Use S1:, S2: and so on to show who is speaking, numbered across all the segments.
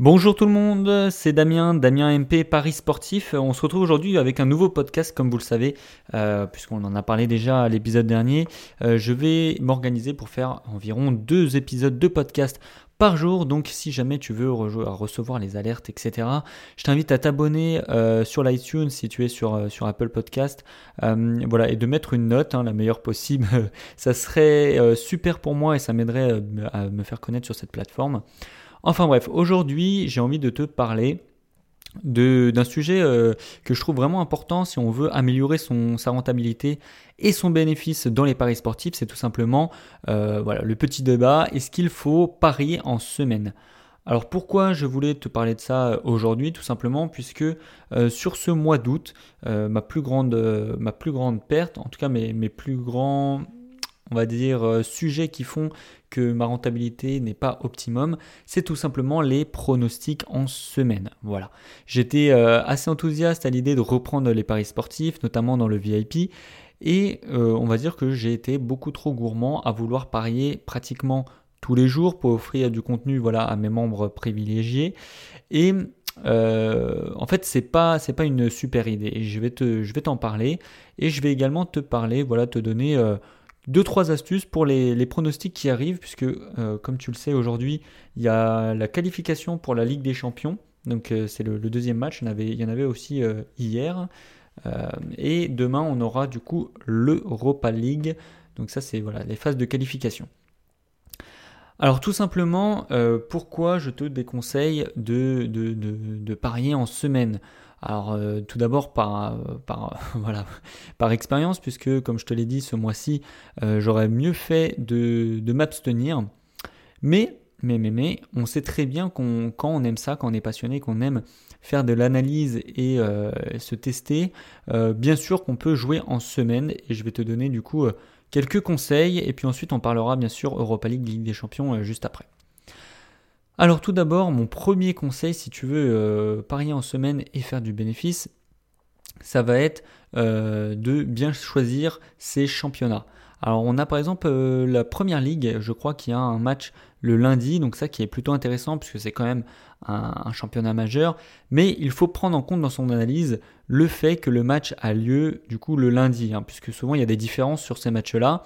S1: Bonjour tout le monde, c'est Damien, Damien MP Paris Sportif. On se retrouve aujourd'hui avec un nouveau podcast, comme vous le savez, euh, puisqu'on en a parlé déjà à l'épisode dernier. Euh, je vais m'organiser pour faire environ deux épisodes de podcast par jour. Donc si jamais tu veux recevoir les alertes, etc., je t'invite à t'abonner euh, sur l'iTunes si tu es sur, Apple Podcast. voilà, et de mettre une note, hein, la meilleure possible. ça serait super pour moi et ça m'aiderait à me faire connaître sur cette plateforme. Enfin bref, aujourd'hui j'ai envie de te parler d'un sujet euh, que je trouve vraiment important si on veut améliorer son, sa rentabilité et son bénéfice dans les paris sportifs, c'est tout simplement euh, le petit débat, est-ce qu'il faut parier en semaine? Alors pourquoi je voulais te parler de ça aujourd'hui? Tout simplement puisque euh, sur ce mois d'août, ma, plus grande, perte, en tout cas mes plus grands on va dire, euh, sujets qui font que ma rentabilité n'est pas optimum, c'est tout simplement les pronostics en semaine. Voilà. J'étais euh, assez enthousiaste à l'idée de reprendre les paris sportifs, notamment dans le VIP, et euh, on va dire que j'ai été beaucoup trop gourmand à vouloir parier pratiquement tous les jours pour offrir du contenu voilà, à mes membres privilégiés. Et en fait, c'est pas pas une super idée. Je vais te je vais t'en parler et je vais également te parler voilà te donner deux, trois astuces pour les, pronostics qui arrivent, puisque euh, comme tu le sais aujourd'hui, il y a la qualification pour la Ligue des Champions. Donc euh, c'est le, deuxième match, il y en avait, aussi euh, hier. et demain, on aura du coup l'Europa League. Donc ça, c'est voilà, les phases de qualification. Alors tout simplement, pourquoi je te déconseille de, de, de parier en semaine? Alors euh, tout d'abord par, voilà, par expérience, puisque comme je te l'ai dit ce mois-ci, euh, j'aurais mieux fait de, de m'abstenir. Mais, mais, mais, mais, on sait très bien qu'on, quand on aime ça, quand on est passionné, qu'on aime faire de l'analyse et euh, se tester, bien sûr qu'on peut jouer en semaine. Et je vais te donner du coup quelques conseils. Et puis ensuite on parlera bien sûr Europa League, Ligue des Champions juste après. Alors tout d'abord, mon premier conseil, si tu veux euh, parier en semaine et faire du bénéfice, ça va être euh, de bien choisir ses championnats. Alors on a par exemple euh, la première ligue, je crois qu'il y a un match le lundi, donc ça qui est plutôt intéressant puisque c'est quand même un, championnat majeur, mais il faut prendre en compte dans son analyse le fait que le match a lieu du coup le lundi, hein, puisque souvent il y a des différences sur ces matchs-là.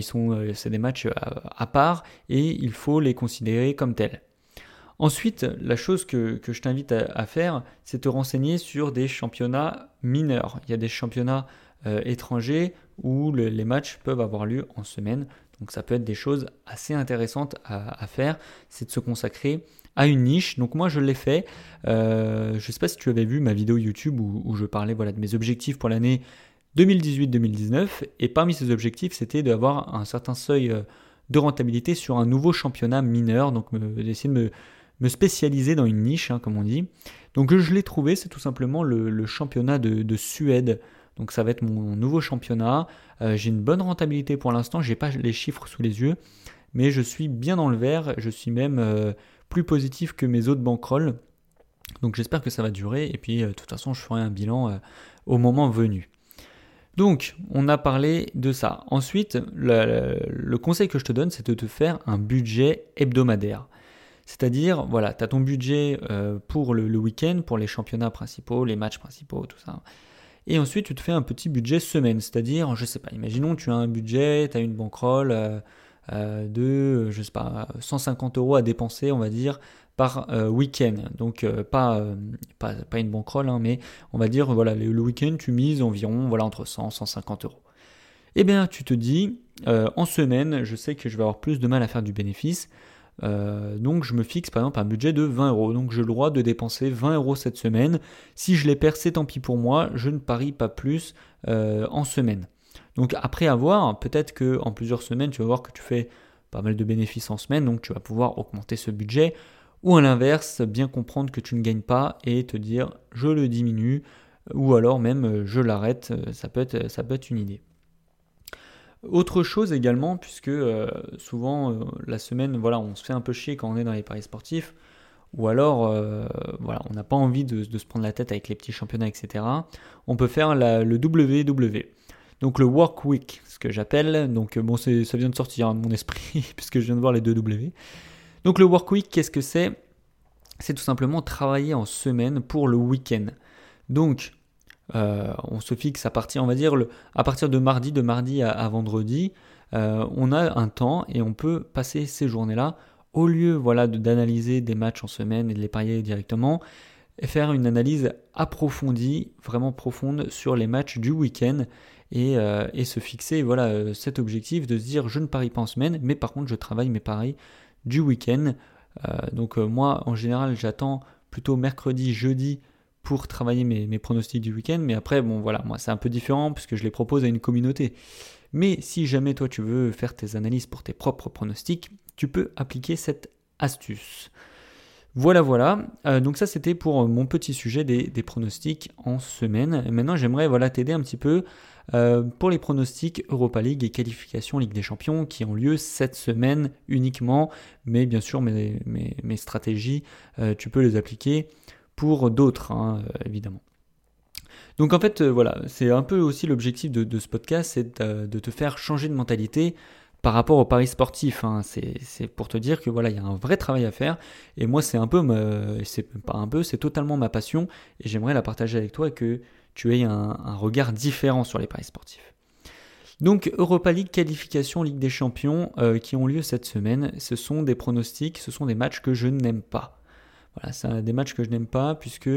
S1: sont, c'est des matchs à, part et il faut les considérer comme tels. Ensuite, la chose que, je t'invite à, faire, c'est te renseigner sur des championnats mineurs. Il y a des championnats euh, étrangers où les matchs peuvent avoir lieu en semaine. Donc ça peut être des choses assez intéressantes à, faire, c'est de se consacrer à une niche. Donc moi je l'ai fait. Euh, je ne sais pas si tu avais vu ma vidéo YouTube où, je parlais voilà, de mes objectifs pour l'année 2018-2019. Et parmi ces objectifs, c'était d'avoir un certain seuil euh, de rentabilité sur un nouveau championnat mineur. Donc d'essayer de me me spécialiser dans une niche, hein, comme on dit. Donc je l'ai trouvé, c'est tout simplement le, championnat de, Suède. Donc ça va être mon nouveau championnat. Euh, j'ai une bonne rentabilité pour l'instant, j'ai pas les chiffres sous les yeux, mais je suis bien dans le vert. Je suis même euh, plus positif que mes autres bankrolls. Donc j'espère que ça va durer et puis euh, de toute façon je ferai un bilan au moment venu. Donc, on a parlé de ça. Ensuite, le conseil que je te donne, c'est de te faire un budget hebdomadaire. C'est-à-dire, voilà, tu as ton budget euh, pour le, week-end, pour les championnats principaux, les matchs principaux, tout ça. Et ensuite, tu te fais un petit budget semaine. C'est-à-dire, je sais pas, imaginons tu as un budget, tu as une bankroll euh, euh, de, je sais pas, 150 euros à dépenser, on va dire, par week-end. Donc, pas, pas, une bankroll, hein, mais on va dire, voilà, le, week-end, tu mises environ voilà, entre 100 et 150 euros. Eh bien, tu te dis, en semaine, je sais que je vais avoir plus de mal à faire du bénéfice. Euh, donc je me fixe par exemple un budget de 20 euros. Donc j'ai le droit de dépenser 20 euros cette semaine. Si je les perds, c'est tant pis pour moi. Je ne parie pas plus euh, en semaine. Donc après avoir, peut-être que en plusieurs semaines, tu vas voir que tu fais pas mal de bénéfices en semaine, donc tu vas pouvoir augmenter ce budget. Ou à l'inverse, bien comprendre que tu ne gagnes pas et te dire je le diminue, ou alors même je l'arrête. Ça ça peut être une idée. Autre chose également, puisque euh, souvent euh, la semaine, voilà, on se fait un peu chier quand on est dans les paris sportifs, ou alors euh, voilà, on n'a pas envie de, se prendre la tête avec les petits championnats, etc. On peut faire le WW. Donc le Work Week, ce que j'appelle. Donc bon, ça vient de sortir hein, de mon esprit, puisque je viens de voir les deux W. Donc le Work Week, qu'est-ce que c'est? C'est tout simplement travailler en semaine pour le week-end. Donc, euh, on se fixe à partir, on va dire, à partir de mardi, de mardi à, vendredi, euh, on a un temps et on peut passer ces journées-là, au lieu voilà, d'analyser des matchs en semaine et de les parier directement, et faire une analyse approfondie, vraiment profonde sur les matchs du week-end et, euh, se fixer voilà, cet objectif de se dire je ne parie pas en semaine, mais par contre je travaille mes paris du week-end. donc moi en général j'attends plutôt mercredi, jeudi pour travailler mes, pronostics du week-end. Mais après, bon voilà, moi c'est un peu différent puisque je les propose à une communauté. Mais si jamais toi tu veux faire tes analyses pour tes propres pronostics, tu peux appliquer cette astuce. Voilà, voilà. Euh, donc ça, c'était pour mon petit sujet des, pronostics en semaine. maintenant, j'aimerais voilà t'aider un petit peu euh, pour les pronostics Europa League et qualification Ligue des Champions qui ont lieu cette semaine uniquement. Mais bien sûr, mes, stratégies, euh, tu peux les appliquer pour d'autres, hein, euh, évidemment. Donc en fait, euh, voilà, c'est un peu aussi l'objectif de, ce podcast, c'est de, te faire changer de mentalité par rapport au paris sportif. Hein. C'est pour te dire que voilà, il y a un vrai travail à faire. Et moi, c'est un peu, c'est pas un peu, c'est totalement ma passion. Et j'aimerais la partager avec toi et que tu aies un, regard différent sur les paris sportifs. Donc Europa League qualification Ligue des Champions euh, qui ont lieu cette semaine, ce sont des pronostics, ce sont des matchs que je n'aime pas. Voilà, c'est des matchs que je n'aime pas puisque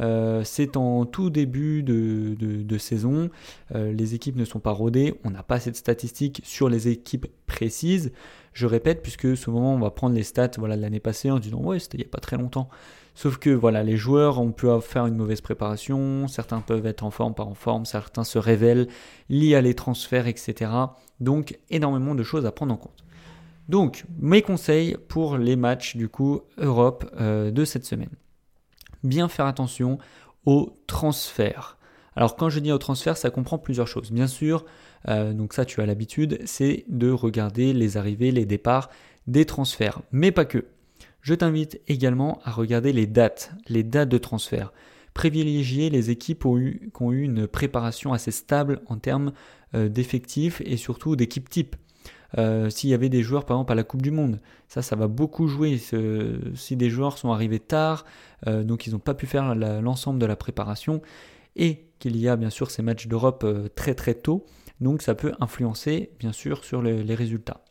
S1: euh, c'est en tout début de, saison. Euh, les équipes ne sont pas rodées. On n'a pas assez de statistiques sur les équipes précises. Je répète, puisque souvent on va prendre les stats voilà, de l'année passée en disant ouais, c'était il n'y a pas très longtemps. Sauf que voilà, les joueurs, on peut faire une mauvaise préparation, certains peuvent être en forme, pas en forme, certains se révèlent, liés à les transferts, etc. Donc énormément de choses à prendre en compte. Donc, mes conseils pour les matchs du coup Europe euh, de cette semaine. Bien faire attention aux transferts. Alors quand je dis aux transferts, ça comprend plusieurs choses. Bien sûr, euh, donc ça tu as l'habitude, c'est de regarder les arrivées, les départs des transferts, mais pas que. Je t'invite également à regarder les dates, les dates de transfert. Privilégier les équipes qui ont eu une préparation assez stable en termes euh, d'effectifs et surtout d'équipes type. Euh, s'il y avait des joueurs par exemple à la Coupe du Monde. Ça, ça va beaucoup jouer. Si des joueurs sont arrivés tard, euh, donc ils n'ont pas pu faire l'ensemble de la préparation, et qu'il y a bien sûr ces matchs d'Europe euh, très très tôt, donc ça peut influencer bien sûr sur les, résultats.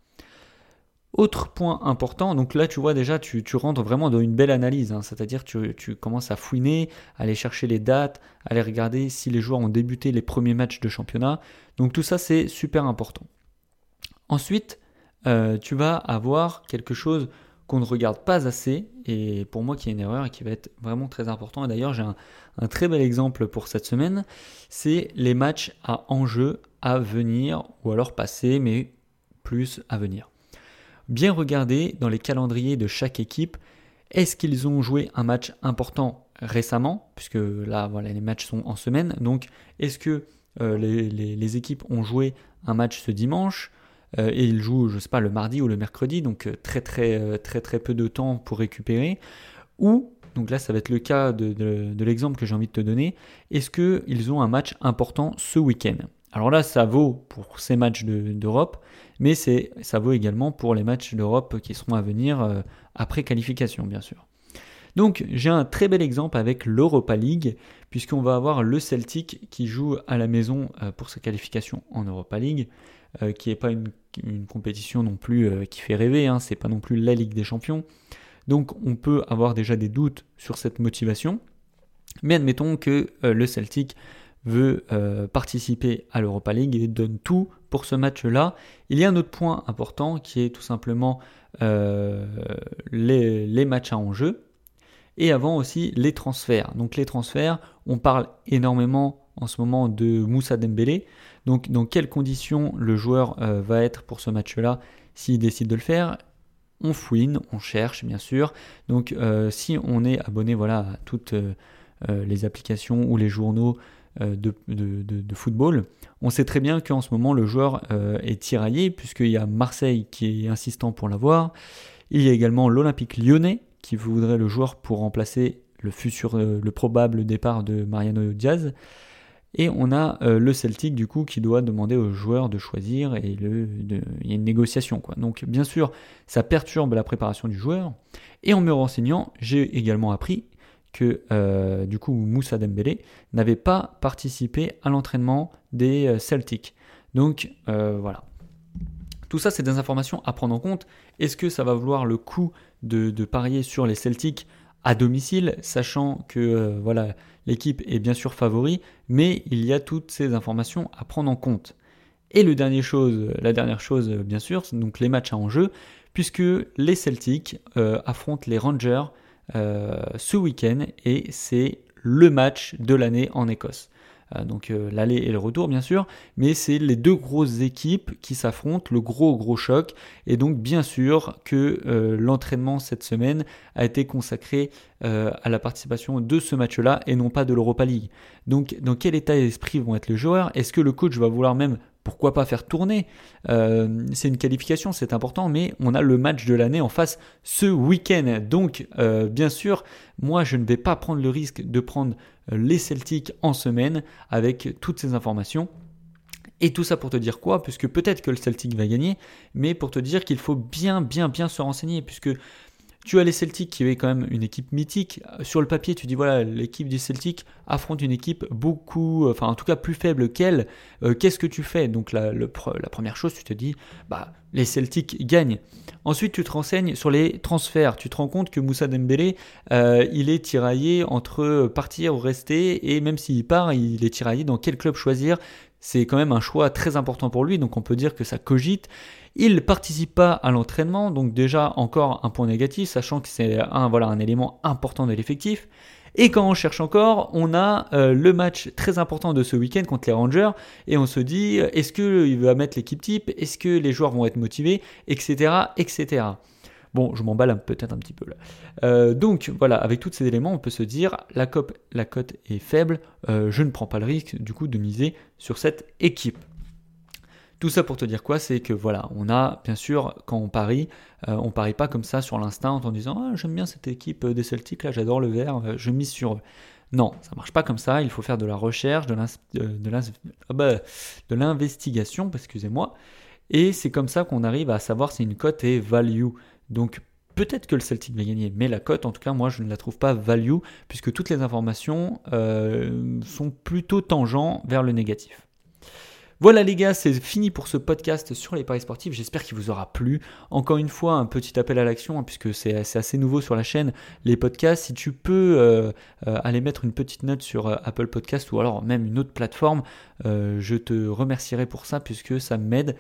S1: Autre point important, donc là tu vois déjà tu, rentres vraiment dans une belle analyse, hein. c'est-à-dire tu, tu commences à fouiner, à aller chercher les dates, à aller regarder si les joueurs ont débuté les premiers matchs de championnat. Donc tout ça c'est super important. Ensuite, euh, tu vas avoir quelque chose qu'on ne regarde pas assez, et pour moi qui est une erreur et qui va être vraiment très important. Et d'ailleurs, j'ai un, très bel exemple pour cette semaine, c'est les matchs à enjeu à venir, ou alors passé, mais plus à venir. Bien regarder dans les calendriers de chaque équipe, est-ce qu'ils ont joué un match important récemment, puisque là, voilà, les matchs sont en semaine, donc est-ce que euh, les équipes ont joué un match ce dimanche? Et il joue, je sais pas, le mardi ou le mercredi, donc euh, très très euh, très très peu de temps pour récupérer. Ou, donc là ça va être le cas de, l'exemple que j'ai envie de te donner, est-ce qu'ils ont un match important ce week-end? Alors là ça vaut pour ces matchs d'Europe, mais ça vaut également pour les matchs d'Europe qui seront à venir après qualification bien sûr. Donc j'ai un très bel exemple avec l'Europa League, puisqu'on va avoir le Celtic qui joue à la maison pour sa qualification en Europa League. Euh, qui n'est pas une, compétition non plus euh, qui fait rêver, hein, c'est pas non plus la Ligue des Champions. Donc on peut avoir déjà des doutes sur cette motivation, mais admettons que euh, le Celtic veut participer à l'Europa League et donne tout pour ce match-là. Il y a un autre point important qui est tout simplement les, matchs à enjeu et avant aussi les transferts. Donc les transferts, on parle énormément en ce moment de Moussa Dembélé. Donc dans quelles conditions le joueur euh, va être pour ce match-là s'il décide de le faire? On fouine, on cherche bien sûr. Donc euh, si on est abonné voilà, à toutes euh, les applications ou les journaux de, football, on sait très bien qu'en ce moment le joueur est tiraillé puisqu'il y a Marseille qui est insistant pour l'avoir. Il y a également l'Olympique lyonnais qui voudrait le joueur pour remplacer le futur, le probable départ de Mariano Diaz. Et on a euh, le Celtic du coup qui doit demander aux joueurs de choisir et il y a une négociation. Donc bien sûr, ça perturbe la préparation du joueur. Et en me renseignant, j'ai également appris que euh, du coup Moussa Dembélé n'avait pas participé à l'entraînement des euh, Celtics. Donc voilà. Tout ça, c'est des informations à prendre en compte. Est-ce que ça va vouloir le coup de parier sur les Celtics à domicile, sachant que voilà L'équipe est bien sûr favori, mais il y a toutes ces informations à prendre en compte. Et le dernier chose, la dernière chose, bien sûr, donc les matchs à enjeu, puisque les Celtics euh, affrontent les Rangers euh, ce week-end et c'est le match de l'année en Écosse. Euh, donc euh, l'aller et le retour bien sûr, mais c'est les deux grosses équipes qui s'affrontent, le gros gros choc, et donc bien sûr que euh, l'entraînement cette semaine a été consacré à la participation de ce match-là et non pas de l'Europa League. Donc dans quel état d'esprit vont être les joueurs? Est-ce que le coach va vouloir même pourquoi pas faire tourner euh, C'est une qualification, c'est important, mais on a le match de l'année en face ce week-end. Donc, euh, bien sûr, moi, je ne vais pas prendre le risque de prendre euh, les Celtics en semaine avec toutes ces informations. Et tout ça pour te dire quoi? Puisque peut-être que le Celtic va gagner, mais pour te dire qu'il faut bien, bien, bien se renseigner, puisque tu as les Celtics qui est quand même une équipe mythique. Sur le papier, tu dis voilà, l'équipe du Celtic affronte une équipe beaucoup, enfin en tout cas plus faible qu'elle. Euh, qu'est-ce que tu fais? Donc la, la, première chose, tu te dis bah les Celtics gagnent. Ensuite, tu te renseignes sur les transferts. Tu te rends compte que Moussa Dembélé, euh, il est tiraillé entre partir ou rester, et même s'il part, il est tiraillé dans quel club choisir. C'est quand même un choix très important pour lui, donc on peut dire que ça cogite. Il participe pas à l'entraînement, donc déjà encore un point négatif, sachant que c'est un élément important de l'effectif. Et quand on cherche encore, on a euh, le match très important de ce week-end contre les Rangers, et on se dit, est-ce qu'il va mettre l'équipe type, est-ce que les joueurs vont être motivés, etc. etc. Bon, je m'emballe peut-être un petit peu là. Euh, donc voilà, avec tous ces éléments, on peut se dire la, cote est faible, euh, je ne prends pas le risque du coup de miser sur cette équipe. Tout ça pour te dire quoi? C'est que voilà, on a bien sûr quand on parie, euh, on parie pas comme ça sur l'instinct en disant ah, j'aime bien cette équipe des Celtics là, j'adore le vert, euh, je mise sur. Non, ça marche pas comme ça. Il faut faire de la recherche, de euh, ah bah, l'investigation, excusez-moi. Et c'est comme ça qu'on arrive à savoir si une cote est value. Donc peut-être que le Celtic va gagner, mais la cote, en tout cas, moi, je ne la trouve pas value, puisque toutes les informations sont plutôt tangents vers le négatif. Voilà les gars, c'est fini pour ce podcast sur les paris sportifs. J'espère qu'il vous aura plu. Encore une fois, un petit appel à l'action, hein, puisque c'est assez nouveau sur la chaîne, les podcasts. Si tu peux euh, euh, aller mettre une petite note sur euh, Apple Podcast ou alors même une autre plateforme, je te remercierai pour ça, puisque ça m'aide.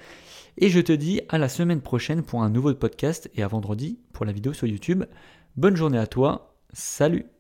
S1: Et je te dis à la semaine prochaine pour un nouveau podcast et à vendredi pour la vidéo sur YouTube. Bonne journée à toi. Salut